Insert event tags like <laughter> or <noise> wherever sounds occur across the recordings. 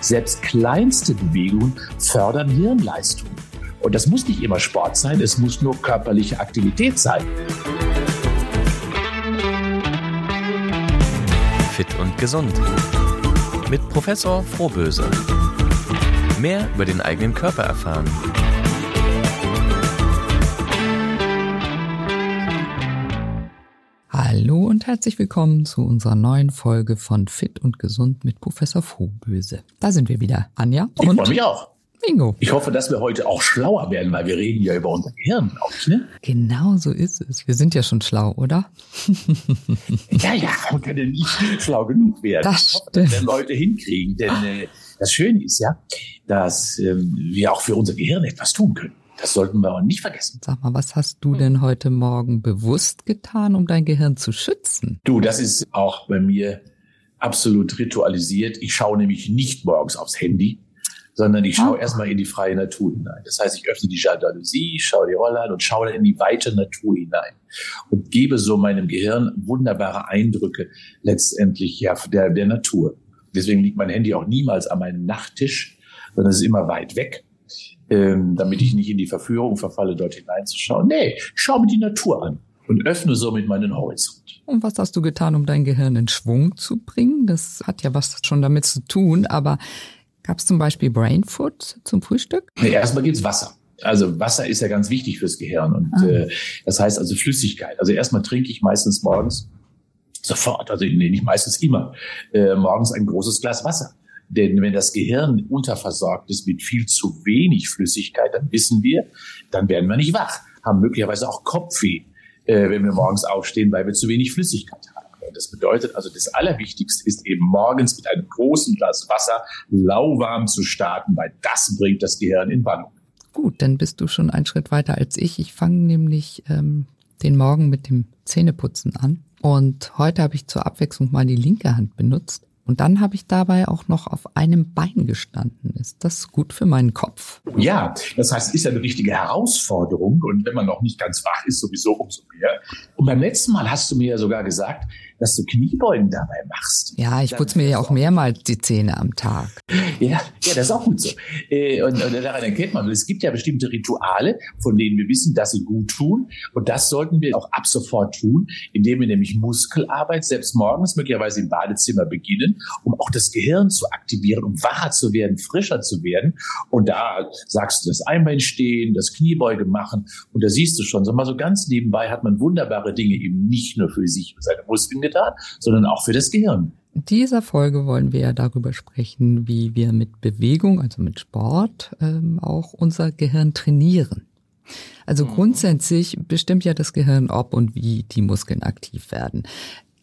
Selbst kleinste Bewegungen fördern Hirnleistung. Und das muss nicht immer Sport sein, es muss nur körperliche Aktivität sein. Fit und gesund. Mit Professor Frohböse. Mehr über den eigenen Körper erfahren. Und herzlich willkommen zu unserer neuen Folge von Fit und Gesund mit Professor Frohböse. Da sind wir wieder, Anja. Ich freue mich auch. Bingo. Ich hoffe, dass wir heute auch schlauer werden, weil wir reden ja über unser Gehirn, glaube ich, ne? Genau so ist es. Wir sind ja schon schlau, oder? <laughs> ja, ja, man kann ja nicht schlau genug werden. Das hoffe, das werden Leute hinkriegen, denn äh, das Schöne ist ja, dass ähm, wir auch für unser Gehirn etwas tun können. Das sollten wir auch nicht vergessen. Sag mal, was hast du denn heute Morgen bewusst getan, um dein Gehirn zu schützen? Du, das ist auch bei mir absolut ritualisiert. Ich schaue nämlich nicht morgens aufs Handy, sondern ich schaue oh. erstmal in die freie Natur hinein. Das heißt, ich öffne die Jalousie, schaue die Rolle an und schaue dann in die weite Natur hinein und gebe so meinem Gehirn wunderbare Eindrücke letztendlich ja der, der Natur. Deswegen liegt mein Handy auch niemals an meinem Nachttisch, sondern es ist immer weit weg ähm, damit ich nicht in die Verführung verfalle, dort hineinzuschauen. Nee, ich schaue mir die Natur an und öffne somit meinen Horizont. Und was hast du getan, um dein Gehirn in Schwung zu bringen? Das hat ja was schon damit zu tun, aber gab es zum Beispiel Brain Food zum Frühstück? Nee, erstmal gibt's Wasser. Also Wasser ist ja ganz wichtig fürs Gehirn und ah. äh, das heißt also Flüssigkeit. Also erstmal trinke ich meistens morgens sofort, also nee, nicht meistens immer, äh, morgens ein großes Glas Wasser. Denn wenn das Gehirn unterversorgt ist mit viel zu wenig Flüssigkeit, dann wissen wir, dann werden wir nicht wach, haben möglicherweise auch Kopfweh, äh, wenn wir morgens aufstehen, weil wir zu wenig Flüssigkeit haben. Das bedeutet also, das Allerwichtigste ist eben morgens mit einem großen Glas Wasser lauwarm zu starten, weil das bringt das Gehirn in Wallung. Gut, dann bist du schon einen Schritt weiter als ich. Ich fange nämlich ähm, den Morgen mit dem Zähneputzen an. Und heute habe ich zur Abwechslung mal die linke Hand benutzt und dann habe ich dabei auch noch auf einem Bein gestanden. Ist das gut für meinen Kopf? Ja, das heißt, ist ja eine richtige Herausforderung. Und wenn man noch nicht ganz wach ist, sowieso umso mehr. Und beim letzten Mal hast du mir ja sogar gesagt, dass du Kniebeugen dabei machst. Ja, ich putze mir ja auch mehrmals die Zähne am Tag. Ja, ja, das ist auch gut so. Äh, und, und daran erkennt man, es gibt ja bestimmte Rituale, von denen wir wissen, dass sie gut tun. Und das sollten wir auch ab sofort tun, indem wir nämlich Muskelarbeit selbst morgens möglicherweise im Badezimmer beginnen, um auch das Gehirn zu aktivieren, um wacher zu werden, frischer zu werden. Und da sagst du das Einbein stehen, das Kniebeuge machen. Und da siehst du schon, so mal so ganz nebenbei hat man wunderbare Dinge eben nicht nur für sich und seine Muskeln getan, sondern auch für das Gehirn. In dieser Folge wollen wir ja darüber sprechen, wie wir mit Bewegung, also mit Sport, ähm, auch unser Gehirn trainieren. Also mhm. grundsätzlich bestimmt ja das Gehirn, ob und wie die Muskeln aktiv werden.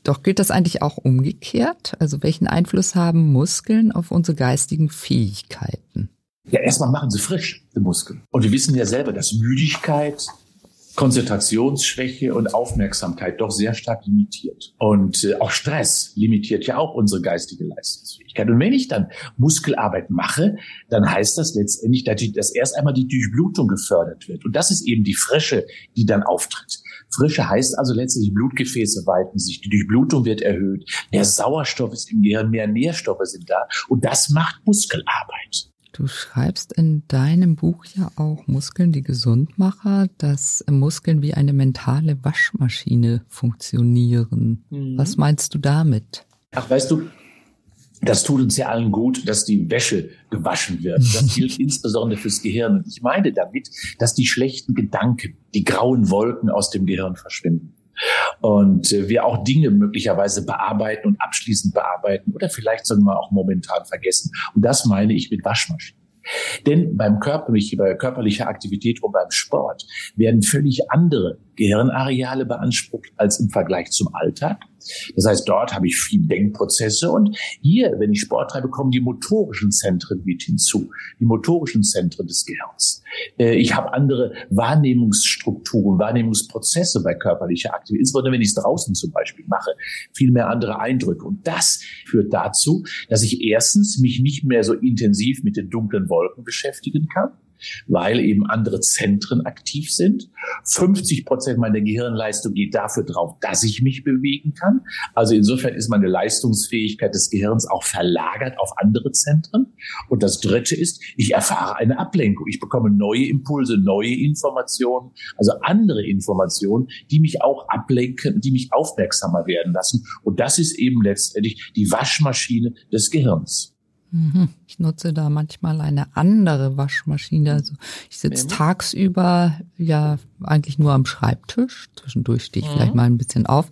Doch gilt das eigentlich auch umgekehrt? Also welchen Einfluss haben Muskeln auf unsere geistigen Fähigkeiten? Ja, erstmal machen sie frisch, die Muskeln. Und wir wissen ja selber, dass Müdigkeit, Konzentrationsschwäche und Aufmerksamkeit doch sehr stark limitiert. Und äh, auch Stress limitiert ja auch unsere geistige Leistungsfähigkeit. Und wenn ich dann Muskelarbeit mache, dann heißt das letztendlich, dass, die, dass erst einmal die Durchblutung gefördert wird. Und das ist eben die Frische, die dann auftritt. Frische heißt also letztlich, Blutgefäße weiten sich, die Durchblutung wird erhöht, mehr Sauerstoff ist im Gehirn, mehr Nährstoffe sind da. Und das macht Muskelarbeit. Du schreibst in deinem Buch ja auch Muskeln, die Gesundmacher, dass Muskeln wie eine mentale Waschmaschine funktionieren. Mhm. Was meinst du damit? Ach, weißt du, das tut uns ja allen gut, dass die Wäsche gewaschen wird. Das gilt <laughs> insbesondere fürs Gehirn. Und ich meine damit, dass die schlechten Gedanken, die grauen Wolken aus dem Gehirn verschwinden und äh, wir auch Dinge möglicherweise bearbeiten und abschließend bearbeiten oder vielleicht sogar auch momentan vergessen. Und das meine ich mit Waschmaschinen. Denn beim körperlichen, bei körperlicher Aktivität und beim Sport werden völlig andere Gehirnareale beansprucht als im Vergleich zum Alltag. Das heißt, dort habe ich viel Denkprozesse und hier, wenn ich Sport treibe, kommen die motorischen Zentren mit hinzu, die motorischen Zentren des Gehirns. Äh, ich habe andere Wahrnehmungsstrukturen, Wahrnehmungsprozesse bei körperlicher Aktivität, insbesondere wenn ich es draußen zum Beispiel mache, viel mehr andere Eindrücke. Und das führt dazu, dass ich erstens mich nicht mehr so intensiv mit den dunklen Wolken beschäftigen kann weil eben andere Zentren aktiv sind. 50 Prozent meiner Gehirnleistung geht dafür drauf, dass ich mich bewegen kann. Also insofern ist meine Leistungsfähigkeit des Gehirns auch verlagert auf andere Zentren. Und das Dritte ist, ich erfahre eine Ablenkung. Ich bekomme neue Impulse, neue Informationen, also andere Informationen, die mich auch ablenken, die mich aufmerksamer werden lassen. Und das ist eben letztendlich die Waschmaschine des Gehirns. Mhm. Ich nutze da manchmal eine andere Waschmaschine. Also ich sitze tagsüber ja eigentlich nur am Schreibtisch. Zwischendurch stehe ich mhm. vielleicht mal ein bisschen auf.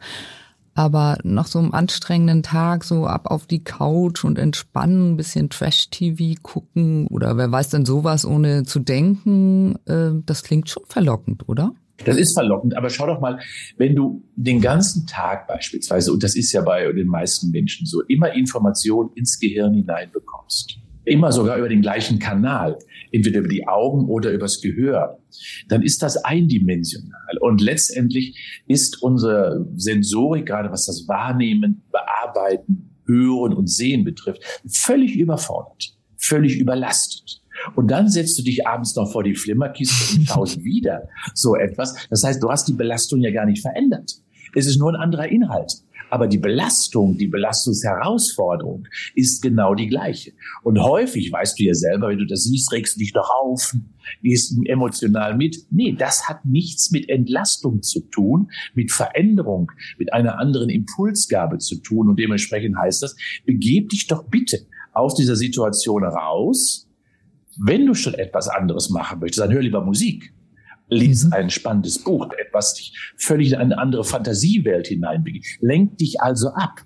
Aber nach so einem anstrengenden Tag so ab auf die Couch und entspannen, ein bisschen Trash-TV gucken oder wer weiß denn sowas ohne zu denken, äh, das klingt schon verlockend, oder? Das ist verlockend, aber schau doch mal, wenn du den ganzen Tag beispielsweise, und das ist ja bei den meisten Menschen so, immer Informationen ins Gehirn hineinbekommst, immer sogar über den gleichen Kanal, entweder über die Augen oder übers Gehör, dann ist das eindimensional. Und letztendlich ist unsere Sensorik, gerade was das Wahrnehmen, Bearbeiten, Hören und Sehen betrifft, völlig überfordert, völlig überlastet. Und dann setzt du dich abends noch vor die Flimmerkiste und <laughs> schaust wieder so etwas. Das heißt, du hast die Belastung ja gar nicht verändert. Es ist nur ein anderer Inhalt. Aber die Belastung, die Belastungsherausforderung ist genau die gleiche. Und häufig, weißt du ja selber, wenn du das siehst, regst du dich doch auf, gehst emotional mit. Nee, das hat nichts mit Entlastung zu tun, mit Veränderung, mit einer anderen Impulsgabe zu tun. Und dementsprechend heißt das, begeb dich doch bitte aus dieser Situation raus wenn du schon etwas anderes machen möchtest, dann hör lieber Musik. Lies mhm. ein spannendes Buch, etwas dich völlig in eine andere Fantasiewelt hineinbegibt. Lenk dich also ab.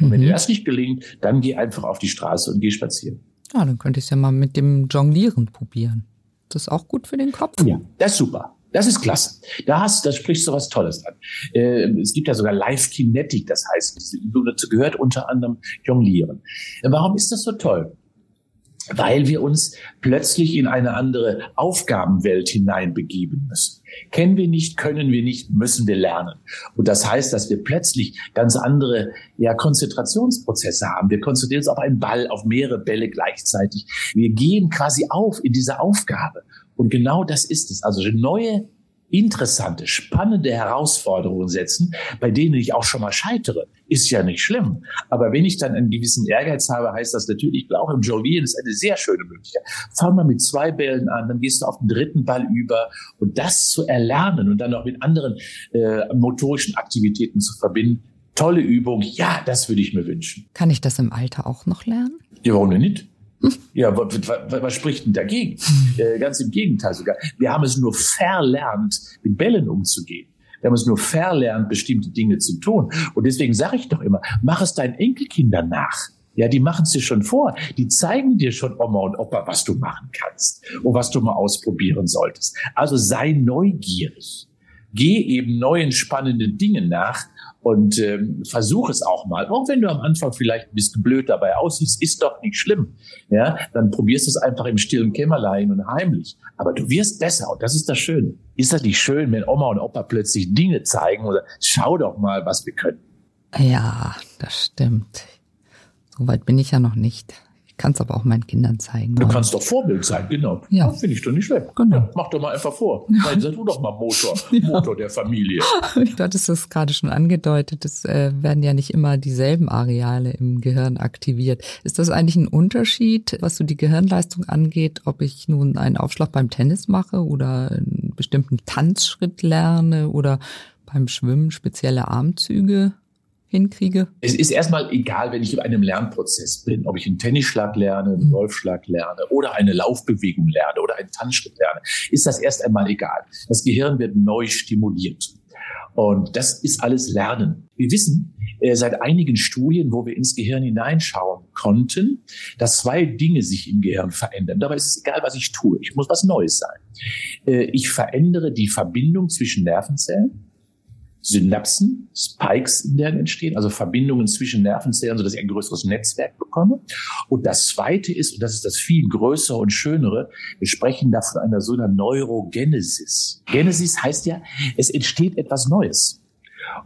Und wenn dir mhm. das nicht gelingt, dann geh einfach auf die Straße und geh spazieren. Ja, dann könnte ich es ja mal mit dem Jonglieren probieren. Das ist auch gut für den Kopf. Ja, das ist super. Das ist klasse. Da hast, da sprichst du was Tolles an. Äh, es gibt ja sogar Live Kinetic, das heißt, dazu gehört unter anderem Jonglieren. Warum ist das so toll? Weil wir uns plötzlich in eine andere Aufgabenwelt hineinbegeben müssen. Kennen wir nicht, können wir nicht, müssen wir lernen. Und das heißt, dass wir plötzlich ganz andere ja, Konzentrationsprozesse haben. Wir konzentrieren uns auf einen Ball, auf mehrere Bälle gleichzeitig. Wir gehen quasi auf in diese Aufgabe. Und genau das ist es. Also neue interessante, spannende Herausforderungen setzen, bei denen ich auch schon mal scheitere. Ist ja nicht schlimm. Aber wenn ich dann einen gewissen Ehrgeiz habe, heißt das natürlich, ich glaube, im Jonglieren ist eine sehr schöne Möglichkeit. Fang mal mit zwei Bällen an, dann gehst du auf den dritten Ball über und das zu erlernen und dann noch mit anderen äh, motorischen Aktivitäten zu verbinden. Tolle Übung. Ja, das würde ich mir wünschen. Kann ich das im Alter auch noch lernen? Ja, warum denn nicht? Ja, was, was, was spricht denn dagegen? Äh, ganz im Gegenteil sogar. Wir haben es nur verlernt, mit Bällen umzugehen. Wir haben es nur verlernt, bestimmte Dinge zu tun. Und deswegen sage ich doch immer, mach es deinen Enkelkindern nach. Ja, die machen es dir schon vor. Die zeigen dir schon, Oma und Opa, was du machen kannst und was du mal ausprobieren solltest. Also sei neugierig. Geh eben neuen spannenden Dingen nach und ähm, versuch es auch mal. Auch wenn du am Anfang vielleicht ein bisschen blöd dabei aussiehst, ist doch nicht schlimm. Ja, dann probierst du es einfach im stillen Kämmerlein und heimlich. Aber du wirst besser und das ist das Schöne. Ist das nicht schön, wenn Oma und Opa plötzlich Dinge zeigen oder schau doch mal, was wir können? Ja, das stimmt. Soweit bin ich ja noch nicht kann es aber auch meinen Kindern zeigen. Du kannst doch Vorbild sein, genau. Ja. Finde ich doch nicht schlecht. Genau. Ja, mach doch mal einfach vor. Ja. Sei du doch mal Motor, <laughs> ja. Motor der Familie. <laughs> Du hattest das gerade schon angedeutet. Es äh, werden ja nicht immer dieselben Areale im Gehirn aktiviert. Ist das eigentlich ein Unterschied, was so die Gehirnleistung angeht, ob ich nun einen Aufschlag beim Tennis mache oder einen bestimmten Tanzschritt lerne oder beim Schwimmen spezielle Armzüge? Hinkriege? Es ist erstmal egal, wenn ich in einem Lernprozess bin, ob ich einen Tennisschlag lerne, einen mhm. Golfschlag lerne oder eine Laufbewegung lerne oder einen Tanzschritt lerne, ist das erst einmal egal. Das Gehirn wird neu stimuliert. Und das ist alles Lernen. Wir wissen äh, seit einigen Studien, wo wir ins Gehirn hineinschauen konnten, dass zwei Dinge sich im Gehirn verändern. Dabei ist es egal, was ich tue. Ich muss was Neues sein. Äh, ich verändere die Verbindung zwischen Nervenzellen Synapsen, Spikes in denen entstehen, also Verbindungen zwischen Nervenzellen, sodass ich ein größeres Netzwerk bekomme. Und das Zweite ist, und das ist das viel größere und schönere, wir sprechen da von einer so einer Neurogenesis. Genesis heißt ja, es entsteht etwas Neues.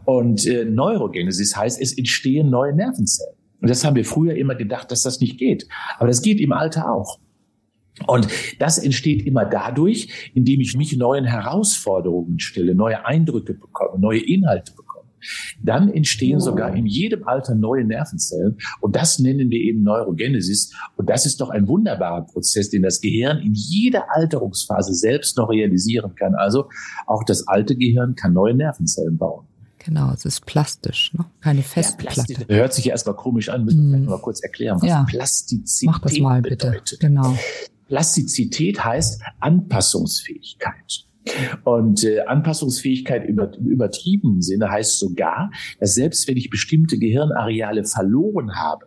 Und äh, Neurogenesis heißt, es entstehen neue Nervenzellen. Und das haben wir früher immer gedacht, dass das nicht geht. Aber das geht im Alter auch. Und das entsteht immer dadurch, indem ich mich neuen Herausforderungen stelle, neue Eindrücke bekomme, neue Inhalte bekomme. Dann entstehen sogar in jedem Alter neue Nervenzellen. Und das nennen wir eben Neurogenesis. Und das ist doch ein wunderbarer Prozess, den das Gehirn in jeder Alterungsphase selbst noch realisieren kann. Also auch das alte Gehirn kann neue Nervenzellen bauen. Genau, es ist plastisch, ne? keine Festplatte. Ja, hört sich ja erstmal komisch an, müssen wir mm. mal kurz erklären, was ja. Plastizität Mach das mal bitte. bedeutet. Genau. Plastizität heißt Anpassungsfähigkeit. Und äh, Anpassungsfähigkeit über, im übertriebenen Sinne heißt sogar, dass selbst wenn ich bestimmte Gehirnareale verloren habe,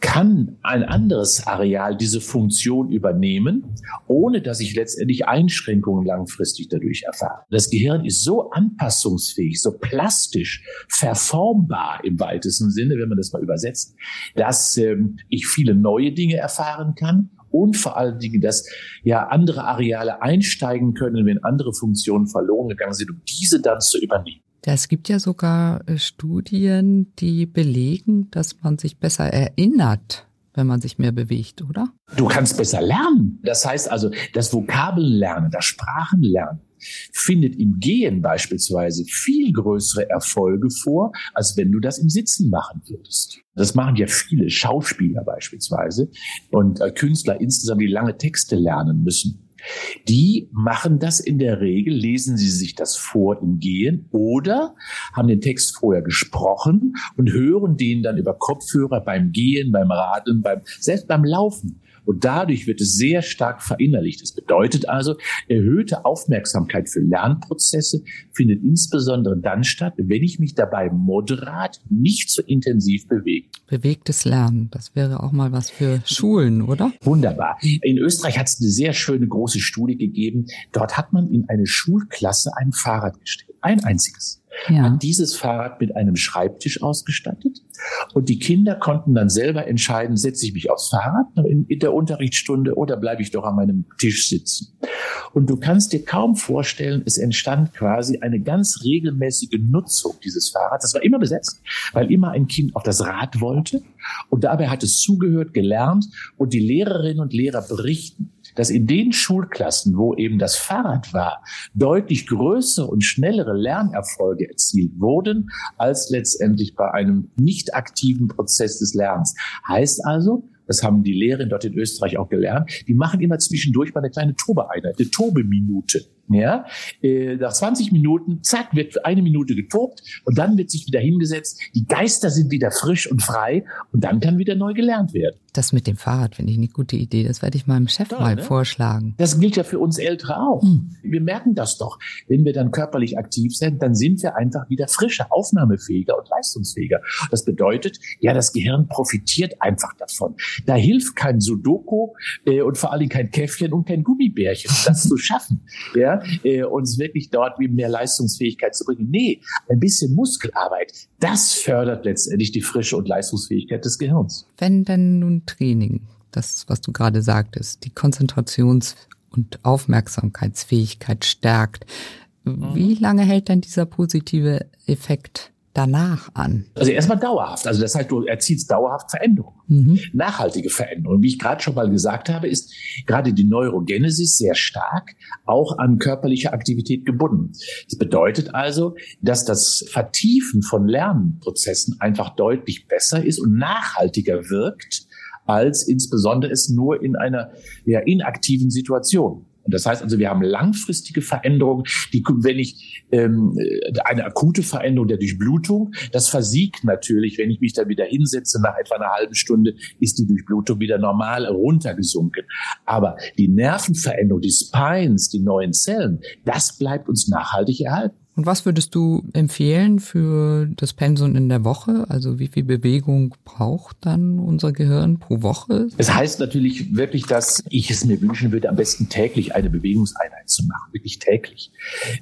kann ein anderes Areal diese Funktion übernehmen, ohne dass ich letztendlich Einschränkungen langfristig dadurch erfahre. Das Gehirn ist so anpassungsfähig, so plastisch, verformbar im weitesten Sinne, wenn man das mal übersetzt, dass ähm, ich viele neue Dinge erfahren kann und vor allen Dingen, dass ja andere Areale einsteigen können, wenn andere Funktionen verloren gegangen sind, um diese dann zu übernehmen. Es gibt ja sogar äh, Studien, die belegen, dass man sich besser erinnert, wenn man sich mehr bewegt, oder? Du kannst besser lernen. Das heißt also, das Vokabellernen, das Sprachenlernen findet im Gehen beispielsweise viel größere Erfolge vor, als wenn du das im Sitzen machen würdest. Das machen ja viele Schauspieler beispielsweise und äh, Künstler insgesamt, die lange Texte lernen müssen. Die machen das in der Regel, lesen sie sich das vor im Gehen oder haben den Text vorher gesprochen und hören den dann über Kopfhörer beim Gehen, beim Radeln, beim, selbst beim Laufen. Und dadurch wird es sehr stark verinnerlicht. Das bedeutet also, erhöhte Aufmerksamkeit für Lernprozesse findet insbesondere dann statt, wenn ich mich dabei moderat, nicht zu so intensiv bewege. Bewegtes Lernen, das wäre auch mal was für Schulen, oder? Wunderbar. In Österreich hat es eine sehr schöne große Studie gegeben. Dort hat man in eine Schulklasse ein Fahrrad gestellt. Ein einziges ja. hat dieses Fahrrad mit einem Schreibtisch ausgestattet. Und die Kinder konnten dann selber entscheiden, setze ich mich aufs Fahrrad in, in der Unterrichtsstunde oder bleibe ich doch an meinem Tisch sitzen. Und du kannst dir kaum vorstellen, es entstand quasi eine ganz regelmäßige Nutzung dieses Fahrrads. Das war immer besetzt, weil immer ein Kind auf das Rad wollte. Und dabei hat es zugehört, gelernt und die Lehrerinnen und Lehrer berichten, dass in den Schulklassen, wo eben das Fahrrad war, deutlich größere und schnellere Lernerfolge erzielt wurden, als letztendlich bei einem nicht aktiven Prozess des Lernens. Heißt also, das haben die Lehrerinnen dort in Österreich auch gelernt, die machen immer zwischendurch mal eine kleine Tobeeinheit, eine Tobeminute. Ja, äh, nach 20 Minuten, zack, wird eine Minute getobt und dann wird sich wieder hingesetzt. Die Geister sind wieder frisch und frei und dann kann wieder neu gelernt werden. Das mit dem Fahrrad finde ich eine gute Idee. Das werde ich meinem Chef Toll, mal ne? vorschlagen. Das gilt ja für uns Ältere auch. Hm. Wir merken das doch. Wenn wir dann körperlich aktiv sind, dann sind wir einfach wieder frischer, aufnahmefähiger und leistungsfähiger. Das bedeutet, ja, das Gehirn profitiert einfach davon. Da hilft kein Sudoku äh, und vor allem kein Käffchen und kein Gummibärchen, das zu <laughs> schaffen. Ja, äh, uns wirklich dort wie mehr Leistungsfähigkeit zu bringen. Nee, ein bisschen Muskelarbeit, das fördert letztendlich die Frische und Leistungsfähigkeit des Gehirns. Wenn denn nun Training, das, was du gerade sagtest, die Konzentrations- und Aufmerksamkeitsfähigkeit stärkt, mhm. wie lange hält denn dieser positive Effekt danach an? Also erstmal dauerhaft. Also das heißt, du erzielst dauerhaft Veränderungen. Mhm. Nachhaltige Veränderungen. Wie ich gerade schon mal gesagt habe, ist gerade die Neurogenesis sehr stark auch an körperliche Aktivität gebunden. Das bedeutet also, dass das Vertiefen von Lernprozessen einfach deutlich besser ist und nachhaltiger wirkt, als insbesondere es nur in einer ja, inaktiven Situation. Und das heißt also, wir haben langfristige Veränderungen, die, wenn ich ähm, eine akute Veränderung der Durchblutung, das versiegt natürlich, wenn ich mich dann wieder hinsetze, nach etwa einer halben Stunde ist die Durchblutung wieder normal runtergesunken. Aber die Nervenveränderung, die Spines, die neuen Zellen, das bleibt uns nachhaltig erhalten. Und was würdest du empfehlen für das Pensum in der Woche? Also wie viel Bewegung braucht dann unser Gehirn pro Woche? Es heißt natürlich wirklich, dass ich es mir wünschen würde, am besten täglich eine Bewegungseinheit zu machen, wirklich täglich.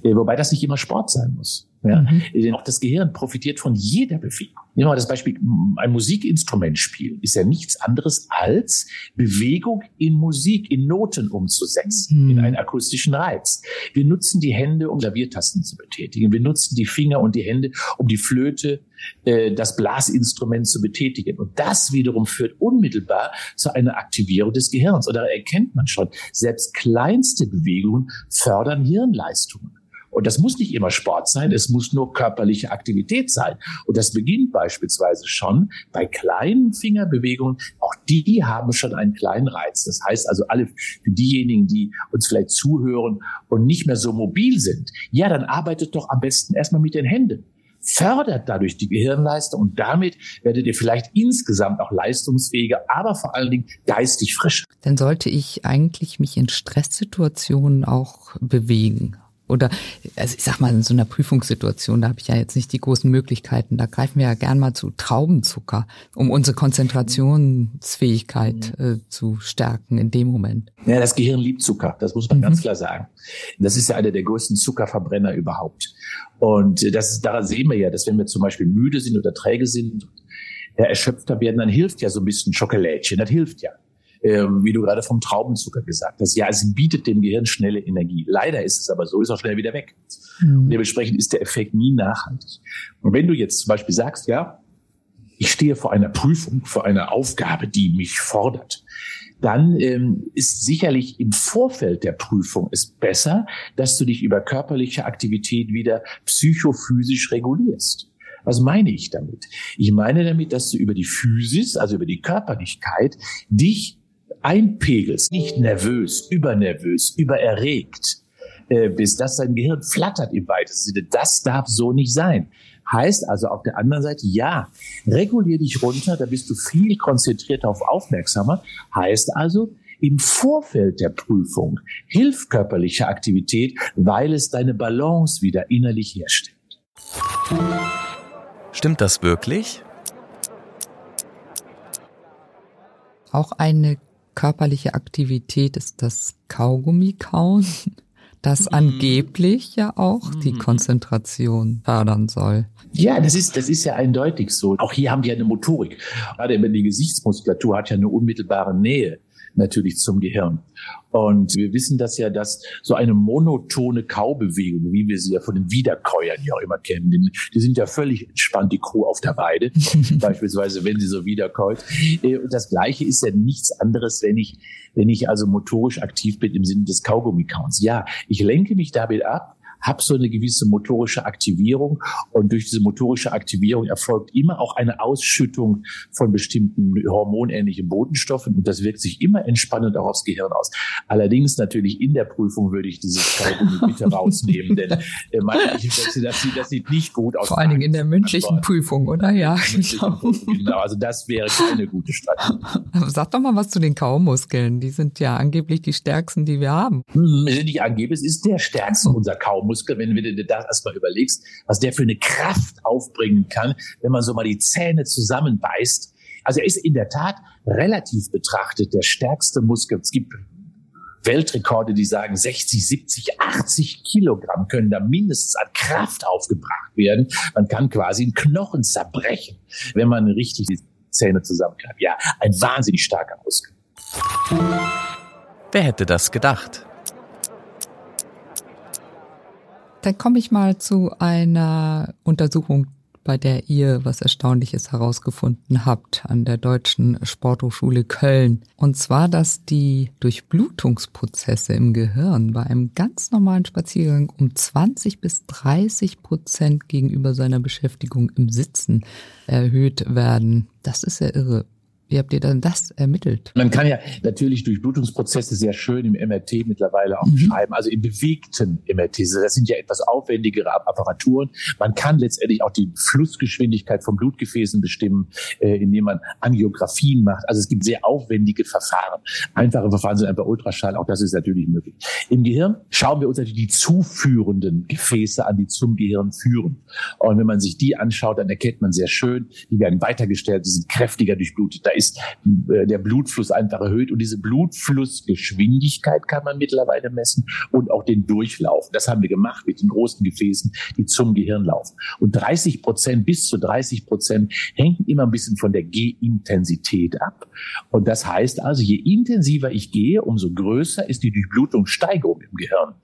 Äh, wobei das nicht immer Sport sein muss. Ja? Mhm. Denn auch das Gehirn profitiert von jeder Bewegung. Nehmen wir mal das Beispiel, ein Musikinstrument spielen ist ja nichts anderes als Bewegung in Musik, in Noten umzusetzen, mhm. in einen akustischen Reiz. Wir nutzen die Hände, um Klaviertasten zu betätigen. Wir nutzen die Finger und die Hände, um die Flöte, äh, das Blasinstrument zu betätigen. Und das wiederum führt unmittelbar zu einer Aktivierung des Gehirns. Und da erkennt man schon, selbst kleinste Bewegungen fördern Hirnleistungen. Und das muss nicht immer Sport sein, es muss nur körperliche Aktivität sein. Und das beginnt beispielsweise schon bei kleinen Fingerbewegungen. Auch die haben schon einen kleinen Reiz. Das heißt also alle für diejenigen, die uns vielleicht zuhören und nicht mehr so mobil sind, ja, dann arbeitet doch am besten erstmal mit den Händen fördert dadurch die Gehirnleistung und damit werdet ihr vielleicht insgesamt auch leistungsfähiger, aber vor allen Dingen geistig frischer. Dann sollte ich eigentlich mich in Stresssituationen auch bewegen. Oder also ich sag mal, in so einer Prüfungssituation, da habe ich ja jetzt nicht die großen Möglichkeiten. Da greifen wir ja gern mal zu Traubenzucker, um unsere Konzentrationsfähigkeit äh, zu stärken in dem Moment. Ja, das Gehirn liebt Zucker, das muss man mhm. ganz klar sagen. Das ist ja einer der größten Zuckerverbrenner überhaupt. Und das ist, daran sehen wir ja, dass wenn wir zum Beispiel müde sind oder träge sind, ja, erschöpfter werden, dann hilft ja so ein bisschen Schokolädchen, das hilft ja äh, wie du gerade vom Traubenzucker gesagt hast. Ja, es bietet dem Gehirn schnelle Energie. Leider ist es aber so, ist auch schnell wieder weg. Mhm. Dementsprechend ist der Effekt nie nachhaltig. Und wenn du jetzt zum Beispiel sagst, ja, ich stehe vor einer Prüfung, vor einer Aufgabe, die mich fordert, dann ähm, ist sicherlich im Vorfeld der Prüfung es besser, dass du dich über körperliche Aktivität wieder psychophysisch regulierst. Was meine ich damit? Ich meine damit, dass du über die Physis, also über die Körperlichkeit, dich einpegelst, nicht nervös, übernervös, übererregt, äh, bis das dein Gehirn flattert im weitesten Sinne. Das darf so nicht sein. Heißt also auf der anderen Seite, ja, regulier dich runter, da bist du viel konzentrierter auf aufmerksamer. Heißt also, im Vorfeld der Prüfung hilft körperliche Aktivität, weil es deine Balance wieder innerlich herstellt. Stimmt das wirklich? Auch eine körperliche Aktivität ist das Kaugummikauen, <laughs> das mhm. angeblich ja auch die mhm. Konzentration fördern soll. Ja, das ist, das ist ja eindeutig so. Auch hier haben die ja eine Motorik. Gerade die Gesichtsmuskulatur hat ja eine unmittelbare Nähe natürlich zum Gehirn. Und wir wissen das ja, dass so eine monotone Kaubewegung, wie wir sie ja von den Wiederkäuern ja auch immer kennen, die, sind ja völlig entspannt, die Kuh auf der Weide, <laughs> beispielsweise, wenn sie so wiederkäut. Äh, und das Gleiche ist ja nichts anderes, wenn ich, wenn ich also motorisch aktiv bin im Sinne des Kaugummikauens. Ja, ich lenke mich damit ab, habe so eine gewisse motorische Aktivierung und durch diese motorische Aktivierung erfolgt immer auch eine Ausschüttung von bestimmten hormonähnlichen Bodenstoffen und das wirkt sich immer entspannend auch aufs Gehirn aus. Allerdings natürlich in der Prüfung würde ich dieses Kaugummi bitte <laughs> rausnehmen, denn äh, meine ich, das, sieht, das sieht nicht gut aus. Vor allen Dingen in der mündlichen Prüfung, oder? Ja, <laughs> genau. genau. Also das wäre keine gute Strategie. <laughs> Sag doch mal was zu den Kaumuskeln. Die sind ja angeblich die stärksten, die wir haben. Hm, nicht angeblich, es ist der stärkste unser Kaumuskel. Muskel, wenn du dir das erstmal überlegst, was der für eine Kraft aufbringen kann, wenn man so mal die Zähne zusammenbeißt. Also er ist in der Tat relativ betrachtet der stärkste Muskel. Es gibt Weltrekorde, die sagen 60, 70, 80 Kilogramm können da mindestens an Kraft aufgebracht werden. Man kann quasi einen Knochen zerbrechen, wenn man richtig die Zähne zusammenklappt. Ja, ein wahnsinnig starker Muskel. Wer hätte das gedacht? Dann komme ich mal zu einer Untersuchung, bei der ihr was Erstaunliches herausgefunden habt an der Deutschen Sporthochschule Köln. Und zwar, dass die Durchblutungsprozesse im Gehirn bei einem ganz normalen Spaziergang um 20 bis 30 Prozent gegenüber seiner Beschäftigung im Sitzen erhöht werden. Das ist ja irre. Wie habt ihr dann das ermittelt? Man kann ja natürlich durch Blutungsprozesse sehr schön im MRT mittlerweile auch mhm. beschreiben, also im bewegten MRT. Das sind ja etwas aufwendigere Apparaturen. Man kann letztendlich auch die Flussgeschwindigkeit von Blutgefäßen bestimmen, äh, indem man Angiografien macht. Also es gibt sehr aufwendige Verfahren. Einfache Verfahren sind einfach Ultraschall, auch das ist natürlich möglich. Im Gehirn schauen wir uns natürlich die zuführenden Gefäße an, die zum Gehirn führen. Und wenn man sich die anschaut, dann erkennt man sehr schön, die werden weitergestellt, die sind kräftiger durchblutet. Da ist äh, der Blutfluss einfach erhöht und diese Blutflussgeschwindigkeit kann man mittlerweile messen und auch den Durchlauf. Das haben wir gemacht mit den großen Gefäßen, die zum Gehirn laufen. Und 30 Prozent bis zu 30 Prozent hängen immer ein bisschen von der Gehintensität ab. Und das heißt also, je intensiver ich gehe, umso größer ist die Durchblutungssteigerung im Gehirn.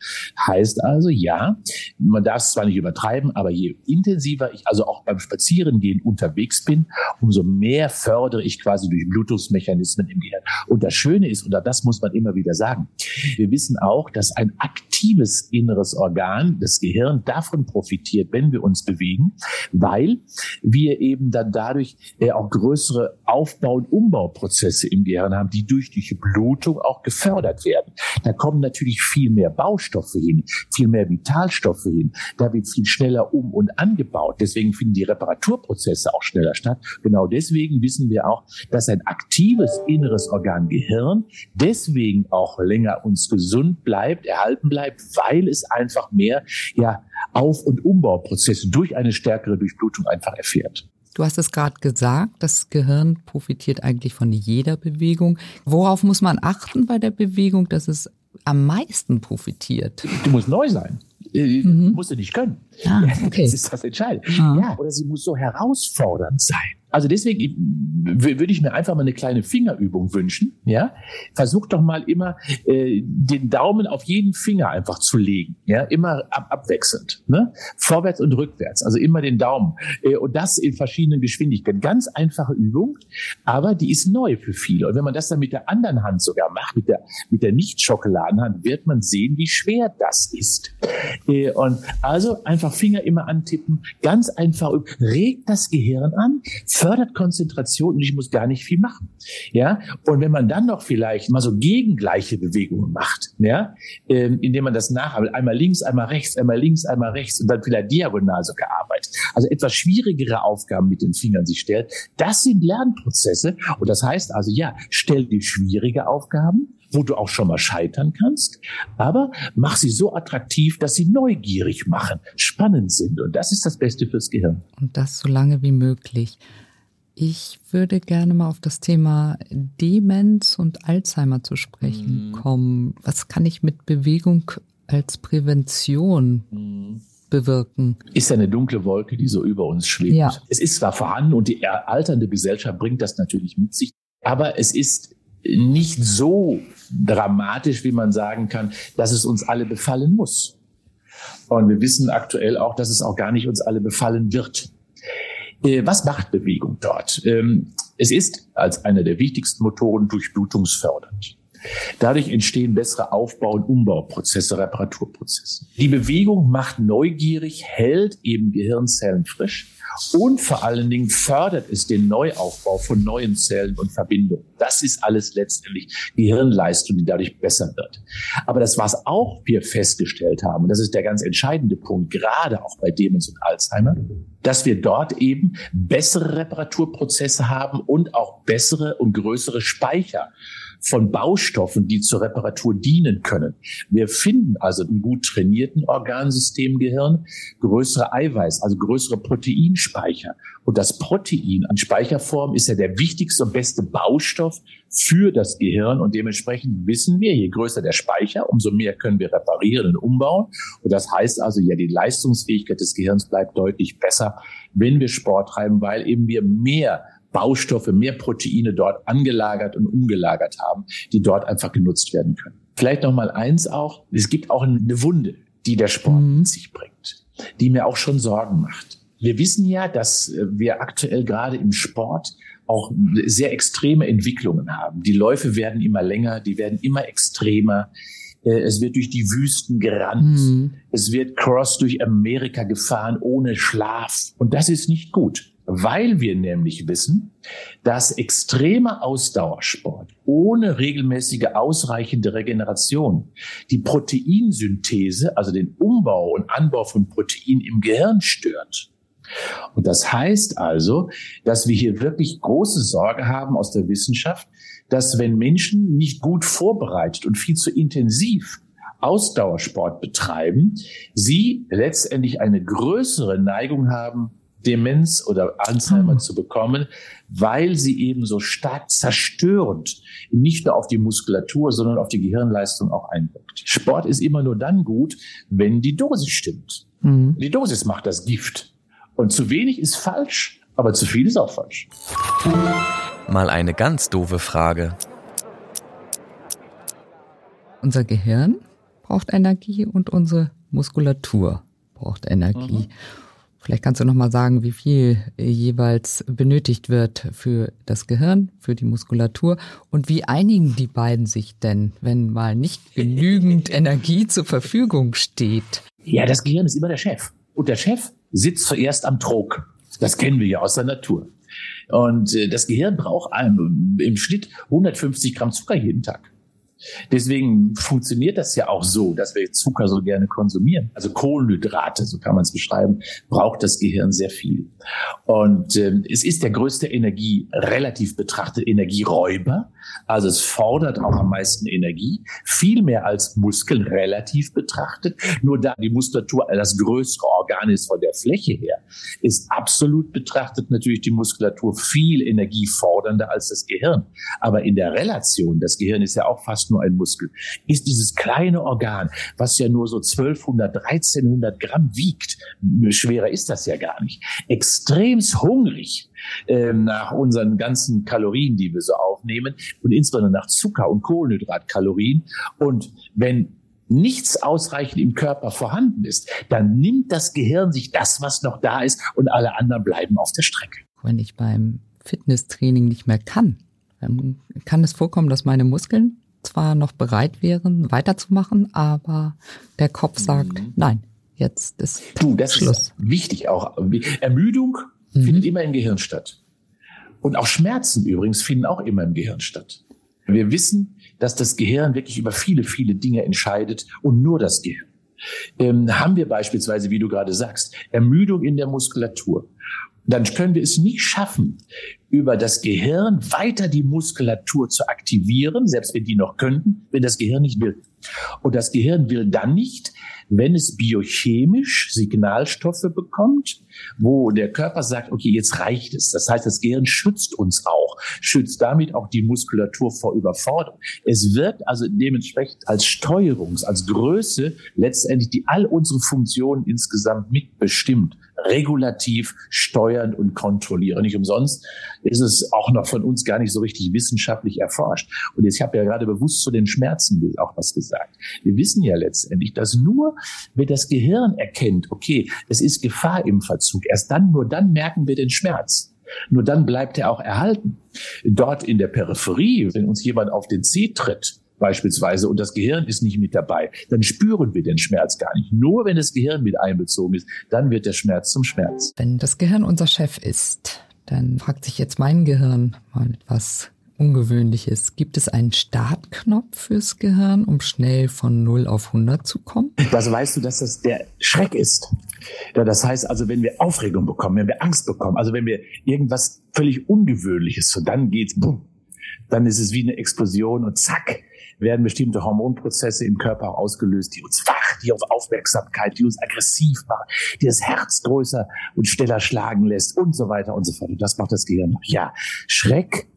Heißt also, ja, man darf es zwar nicht übertreiben, aber je intensiver ich also auch beim Spazierengehen unterwegs bin, umso mehr fördere ich quasi Durchblutungsmechanismen im Gehirn. Und das Schöne ist, und das muss man immer wieder sagen, wir wissen auch, dass ein aktives inneres Organ, das Gehirn, davon profitiert, wenn wir uns bewegen, weil wir eben dann dadurch äh, auch größere Aufbau- und Umbauprozesse im Gehirn haben, die durch die Blutung auch gefördert werden. Da kommen natürlich viel mehr Baustoffe hin, viel mehr Vitalstoffe hin. Da wird viel schneller um und angebaut. Deswegen finden die Reparaturprozesse auch schneller statt. Genau deswegen wissen wir auch, dass ein aktives inneres Organ Gehirn deswegen auch länger uns gesund bleibt, erhalten bleibt, weil es einfach mehr ja, Auf- und Umbauprozesse durch eine stärkere Durchblutung einfach erfährt. Du hast es gerade gesagt, das Gehirn profitiert eigentlich von jeder Bewegung. Worauf muss man achten bei der Bewegung, dass es am meisten profitiert? Du musst neu sein. Äh, mhm. Musst du nicht können. Ah, okay. Das ist das Entscheidende. Ah. Ja, oder sie muss so herausfordernd sein. Also deswegen würde ich mir einfach mal eine kleine Fingerübung wünschen. Ja, versucht doch mal immer äh, den Daumen auf jeden Finger einfach zu legen. Ja, immer ab, abwechselnd, ne? vorwärts und rückwärts. Also immer den Daumen äh, und das in verschiedenen Geschwindigkeiten. Ganz einfache Übung, aber die ist neu für viele. Und wenn man das dann mit der anderen Hand sogar macht, mit der mit der nicht Schokoladenhand, wird man sehen, wie schwer das ist. Äh, und also einfach Finger immer antippen, ganz einfach regt das Gehirn an fördert Konzentration und ich muss gar nicht viel machen. Ja, und wenn man dann noch vielleicht mal so gegengleiche Bewegungen macht, ja, ähm, indem man das nacharbeitet, einmal links, einmal rechts, einmal links, einmal rechts und dann vielleicht diagonal so gearbeitet. Also etwas schwierigere Aufgaben mit den Fingern sich stellt. Das sind Lernprozesse und das heißt also, ja, stell dir schwierige Aufgaben, wo du auch schon mal scheitern kannst, aber mach sie so attraktiv, dass sie neugierig machen, spannend sind und das ist das Beste fürs Gehirn. Und das so lange wie möglich. Ich würde gerne mal auf das Thema Demenz und Alzheimer zu sprechen mhm. kommen. Was kann ich mit Bewegung als Prävention mhm. bewirken? Ist eine dunkle Wolke, die so über uns schwebt. Ja. Es ist zwar vorhanden und die alternde Gesellschaft bringt das natürlich mit sich, aber es ist nicht so dramatisch, wie man sagen kann, dass es uns alle befallen muss. Und wir wissen aktuell auch, dass es auch gar nicht uns alle befallen wird. Äh, was macht Bewegung dort? Ähm, es ist als einer der wichtigsten Motoren durchblutungsfördernd. Dadurch entstehen bessere Aufbau- und Umbauprozesse, Reparaturprozesse. Die Bewegung macht neugierig, hält eben Gehirnzellen frisch und vor allen Dingen fördert es den Neuaufbau von neuen Zellen und Verbindungen. Das ist alles letztendlich Gehirnleistung, die dadurch besser wird. Aber das, was auch wir festgestellt haben, und das ist der ganz entscheidende Punkt, gerade auch bei Demenz und Alzheimer, dass wir dort eben bessere Reparaturprozesse haben und auch bessere und größere Speicher von Baustoffen, die zur Reparatur dienen können. Wir finden also im gut trainierten Organsystem Gehirn größere Eiweiß, also größere Proteinspeicher. Und das Protein an Speicherform ist ja der wichtigste und beste Baustoff für das Gehirn. Und dementsprechend wissen wir, je größer der Speicher, umso mehr können wir reparieren und umbauen. Und das heißt also, ja, die Leistungsfähigkeit des Gehirns bleibt deutlich besser, wenn wir Sport treiben, weil eben wir mehr Baustoffe, mehr Proteine dort angelagert und umgelagert haben, die dort einfach genutzt werden können. Vielleicht noch mal eins auch. Es gibt auch eine Wunde, die der Sport mhm. mit sich bringt, die mir auch schon Sorgen macht. Wir wissen ja, dass wir aktuell gerade im Sport auch sehr extreme Entwicklungen haben. Die Läufe werden immer länger, die werden immer extremer. Äh, es wird durch die Wüsten gerannt. Mhm. Es wird cross durch Amerika gefahren ohne Schlaf. Und das ist nicht gut weil wir nämlich wissen, dass extremer Ausdauersport ohne regelmäßige ausreichende Regeneration die Proteinsynthese, also den Umbau und Anbau von Protein im Gehirn stört. Und das heißt also, dass wir hier wirklich große Sorge haben aus der Wissenschaft, dass wenn Menschen nicht gut vorbereitet und viel zu intensiv Ausdauersport betreiben, sie letztendlich eine größere Neigung haben, Demenz oder Alzheimer mhm. zu bekommen, weil sie eben so stark zerstörend nicht nur auf die Muskulatur, sondern auf die Gehirnleistung auch einwirkt. Sport ist immer nur dann gut, wenn die Dosis stimmt. Mhm. Die Dosis macht das Gift. Und zu wenig ist falsch, aber zu viel ist auch falsch. Mal eine ganz doofe Frage. Unser Gehirn braucht Energie und unsere Muskulatur braucht Energie. Mhm. Vielleicht kannst du noch mal sagen, wie viel jeweils benötigt wird für das Gehirn, für die Muskulatur und wie einigen die beiden sich denn, wenn mal nicht genügend <laughs> Energie zur Verfügung steht? Ja, das Gehirn ist immer der Chef. Und der Chef sitzt zuerst am Trog. Das kennen wir ja aus der Natur. Und äh, das Gehirn braucht im Schnitt 150 Gramm Zucker jeden Tag. Deswegen funktioniert das ja auch so, dass wir Zucker so gerne konsumieren. Also Kohlenhydrate, so kann man es beschreiben, braucht das Gehirn sehr viel. Und ähm, es ist der größte Energie, relativ betrachtet Energieräuber. Also es fordert auch am meisten Energie, viel mehr als Muskeln relativ betrachtet. Nur da die Muskulatur das größere Organ ist von der Fläche her, ist absolut betrachtet natürlich die Muskulatur viel energiefordernder als das Gehirn. Aber in der Relation, das Gehirn ist ja auch fast nur ein Muskel, ist dieses kleine Organ, was ja nur so 1200, 1300 Gramm wiegt, schwerer ist das ja gar nicht, extrem hungrig äh, nach unseren ganzen Kalorien, die wir so aufnehmen und insbesondere nach Zucker- und Kohlenhydratkalorien. Und wenn nichts ausreichend im Körper vorhanden ist, dann nimmt das Gehirn sich das, was noch da ist und alle anderen bleiben auf der Strecke. Wenn ich beim Fitnesstraining nicht mehr kann, dann kann es vorkommen, dass meine Muskeln zwar noch bereit wären, weiterzumachen, aber der Kopf sagt, mhm. nein, jetzt ist du, das Schluss. ist wichtig auch. Ermüdung mhm. findet immer im Gehirn statt. Und auch Schmerzen übrigens finden auch immer im Gehirn statt. Wir wissen, dass das Gehirn wirklich über viele, viele Dinge entscheidet und nur das Gehirn. Ähm, haben wir beispielsweise, wie du gerade sagst, Ermüdung in der Muskulatur dann können wir es nicht schaffen, über das Gehirn weiter die Muskulatur zu aktivieren, selbst wenn die noch könnten, wenn das Gehirn nicht will. Und das Gehirn will dann nicht, wenn es biochemisch Signalstoffe bekommt, wo der Körper sagt, okay, jetzt reicht es. Das heißt, das Gehirn schützt uns auch, schützt damit auch die Muskulatur vor Überforderung. Es wirkt also dementsprechend als Steuerungs-, als Größe letztendlich, die all unsere Funktionen insgesamt mitbestimmt regulativ steuern und kontrollieren. Nicht umsonst ist es auch noch von uns gar nicht so richtig wissenschaftlich erforscht. Und jetzt, ich habe ja gerade bewusst zu den Schmerzen auch was gesagt. Wir wissen ja letztendlich, dass nur, wenn das Gehirn erkennt, okay, es ist Gefahr im Verzug, erst dann, nur dann merken wir den Schmerz. Nur dann bleibt er auch erhalten. Dort in der Peripherie, wenn uns jemand auf den Zeh tritt, beispielsweise und das Gehirn ist nicht mit dabei, dann spüren wir den Schmerz gar nicht. Nur wenn das Gehirn mit einbezogen ist, dann wird der Schmerz zum Schmerz. Wenn das Gehirn unser Chef ist, dann fragt sich jetzt mein Gehirn mal etwas Ungewöhnliches. Gibt es einen Startknopf fürs Gehirn, um schnell von 0 auf 100 zu kommen? Also weißt du, dass das der Schreck ist. Das heißt also, wenn wir Aufregung bekommen, wenn wir Angst bekommen, also wenn wir irgendwas völlig Ungewöhnliches, so dann geht's, bumm, dann ist es wie eine Explosion und zack, werden bestimmte Hormonprozesse im Körper auch ausgelöst, die uns wach, die auf Aufmerksamkeit, die uns aggressiv machen, die das Herz größer und schneller schlagen lässt und so weiter und so fort. Und das macht das Gehirn. Ja, Schreck,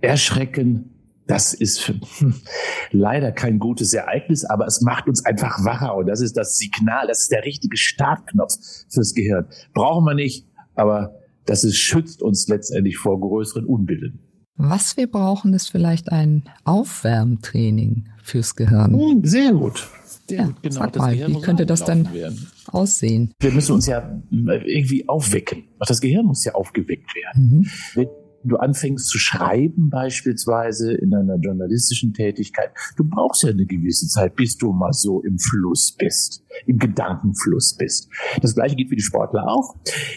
Erschrecken, das ist hm, leider kein gutes Ereignis, aber es macht uns einfach wacher und das ist das Signal, das ist der richtige Startknopf fürs Gehirn. Brauchen wir nicht, aber das ist, schützt uns letztendlich vor größeren Unbilden. Was wir brauchen, ist vielleicht ein Aufwärmtraining fürs Gehirn. Hm, sehr gut. Sehr ja, genau, sag mal, wie könnte das dann werden. aussehen? Wir müssen uns ja irgendwie aufwecken. Das Gehirn muss ja aufgeweckt werden. Mhm. Wenn du anfängst zu schreiben beispielsweise in einer journalistischen Tätigkeit, du brauchst ja eine gewisse Zeit, bis du mal so im Fluss bist, im Gedankenfluss bist. Das gleiche gilt für die Sportler auch.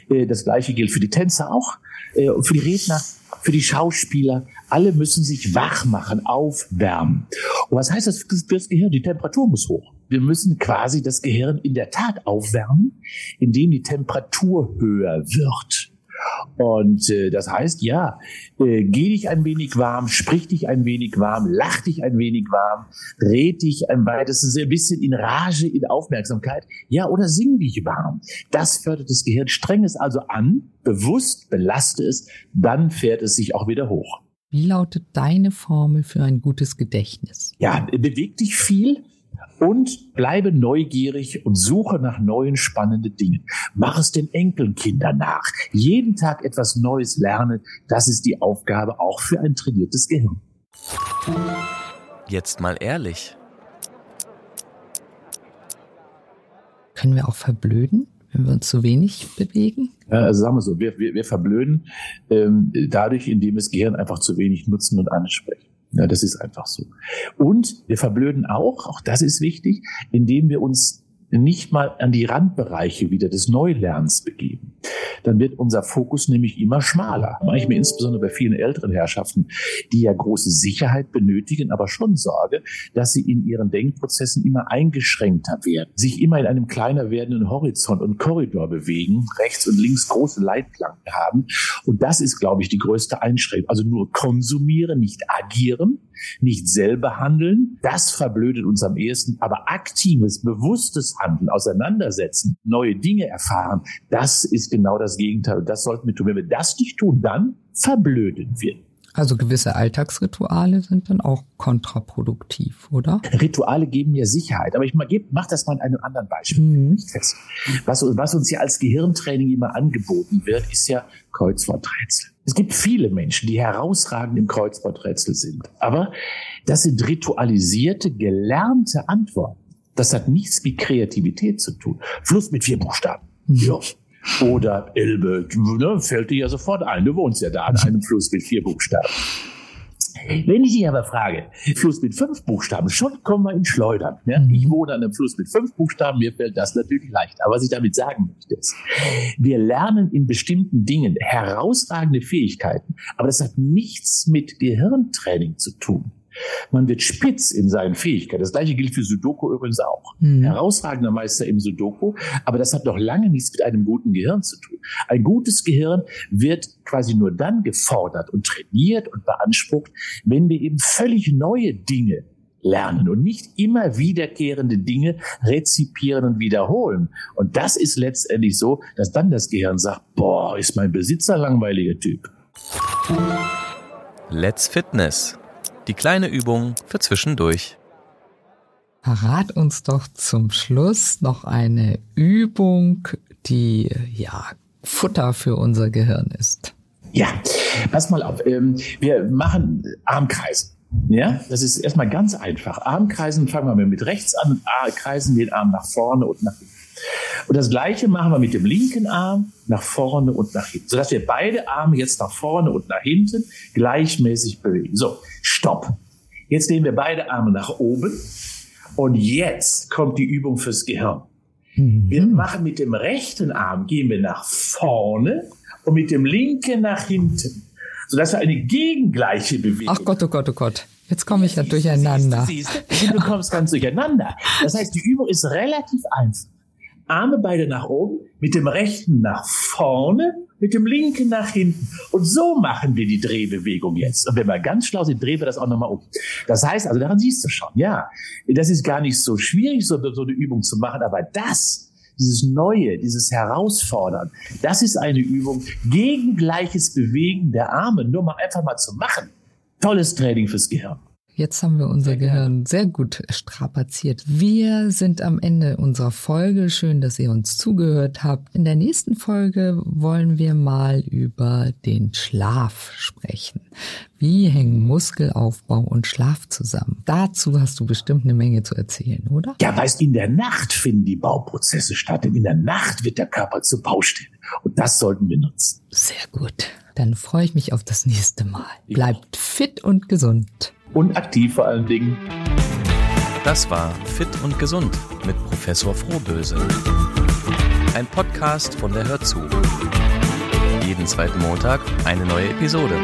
Äh, das gleiche gilt für die Tänzer auch. Äh, für die Redner für die Schauspieler. Alle müssen sich wach machen, aufwärmen. Und was heißt das für das Gehirn? Die Temperatur muss hoch. Wir müssen quasi das Gehirn in der Tat aufwärmen, indem die Temperatur höher wird. Und äh, das heißt, ja, äh, geh dich ein wenig warm, sprich dich ein wenig warm, lach dich ein wenig warm, red dich ein weiteres ein bisschen in Rage, in Aufmerksamkeit, ja, oder sing dich warm. Das fördert das Gehirn. Streng es also an, bewusst belaste es, dann fährt es sich auch wieder hoch. Wie lautet deine Formel für ein gutes Gedächtnis? Ja, beweg dich viel, und bleibe neugierig und suche nach neuen spannenden Dingen. Mach es den Enkelkindern nach. Jeden Tag etwas Neues lernen, das ist die Aufgabe auch für ein trainiertes Gehirn. Jetzt mal ehrlich. Können wir auch verblöden, wenn wir uns zu wenig bewegen? Ja, also sagen wir so, wir, wir, wir verblöden ähm, dadurch, indem das Gehirn einfach zu wenig nutzen und ansprechen. Ja, das ist einfach so. Und wir verblöden auch, auch das ist wichtig, indem wir uns nicht mal an die Randbereiche wieder des Neulernens begeben, dann wird unser Fokus nämlich immer schmaler. Mache ich mir insbesondere bei vielen älteren Herrschaften, die ja große Sicherheit benötigen, aber schon Sorge, dass sie in ihren Denkprozessen immer eingeschränkter werden, sich immer in einem kleiner werdenden Horizont und Korridor bewegen, rechts und links große Leitplanken haben. Und das ist, glaube ich, die größte Einschränkung. Also nur konsumieren, nicht agieren, nicht selber handeln. Das verblödet uns am ehesten. Aber aktives, bewusstes Handeln, auseinandersetzen, neue Dinge erfahren, das ist genau das Gegenteil. Und das sollten wir tun. Wenn wir das nicht tun, dann verblöden wir. Also gewisse Alltagsrituale sind dann auch kontraproduktiv, oder? Rituale geben mir Sicherheit. Aber ich mache das mal in einem anderen Beispiel mhm. fest. Was, was uns ja als Gehirntraining immer angeboten wird, ist ja Kreuzworträtsel. Es gibt viele Menschen, die herausragend im Kreuzworträtsel sind. Aber das sind ritualisierte, gelernte Antworten. Das hat nichts mit Kreativität zu tun. Fluss mit vier Buchstaben. Mhm. Ja. Oder Elbe, ne, fällt dir ja sofort ein. Du wohnst ja da an einem Fluss mit vier Buchstaben. Wenn ich dich aber frage, Fluss mit fünf Buchstaben, schon kommen wir in Schleudern. Ja? Mhm. Ich wohne an einem Fluss mit fünf Buchstaben, mir fällt das natürlich leicht. Aber was ich damit sagen möchte, ist, wir lernen in bestimmten Dingen herausragende Fähigkeiten, aber das hat nichts mit Gehirntraining zu tun. Man wird spitz in seinen Fähigkeiten. Das gleiche gilt für Sudoku übrigens auch. Mhm. Herausragender Meister im Sudoku, aber das hat noch lange nichts mit einem guten Gehirn zu tun. Ein gutes Gehirn wird quasi nur dann gefordert und trainiert und beansprucht, wenn wir eben völlig neue Dinge lernen und nicht immer wiederkehrende Dinge rezipieren und wiederholen. Und das ist letztendlich so, dass dann das Gehirn sagt, boah, ist mein Besitzer langweiliger Typ. Let's Fitness. Die kleine Übung für zwischendurch. Verrat uns doch zum Schluss noch eine Übung, die ja Futter für unser Gehirn ist. Ja, pass mal auf. Ähm, wir machen Armkreisen. Ja, das ist erstmal ganz einfach. Armkreisen fangen wir mit rechts an und kreisen den Arm nach vorne und nach hinten. Und das Gleiche machen wir mit dem linken Arm nach vorne und nach hinten, sodass wir beide Arme jetzt nach vorne und nach hinten gleichmäßig bewegen. So, stopp. Jetzt nehmen wir beide Arme nach oben und jetzt kommt die Übung fürs Gehirn. Wir mhm. machen mit dem rechten Arm, gehen wir nach vorne und mit dem linken nach hinten, sodass wir eine gegengleiche Bewegung Ach Gott, oh Gott, oh Gott. Jetzt komme ich ja durcheinander. Siehst, siehst, du kommst ganz durcheinander. Das heißt, die Übung ist relativ einfach. Arme beide nach oben, mit dem rechten nach vorne, mit dem linken nach hinten. Und so machen wir die Drehbewegung jetzt. Und wenn wir ganz schlau sind, drehen wir das auch nochmal um. Das heißt, also daran siehst du schon, ja, das ist gar nicht so schwierig, so, so eine Übung zu machen, aber das, dieses Neue, dieses Herausfordern, das ist eine Übung gegen gleiches Bewegen der Arme, nur mal einfach mal zu machen. Tolles Training fürs Gehirn. Jetzt haben wir unser Gehirn sehr gut strapaziert. Wir sind am Ende unserer Folge. Schön, dass ihr uns zugehört habt. In der nächsten Folge wollen wir mal über den Schlaf sprechen. Wie hängen Muskelaufbau und Schlaf zusammen? Dazu hast du bestimmt eine Menge zu erzählen, oder? Ja, weißt, in der Nacht finden die Bauprozesse statt. Denn in der Nacht wird der Körper zur Baustelle. Und das sollten wir nutzen. Sehr gut. Dann freue ich mich auf das nächste Mal. Bleibt fit und gesund und aktiv vor allen Dingen. Das war Fit und Gesund mit Professor Frohböse. Ein Podcast von der Hörzu. Jeden zweiten Montag eine neue Episode.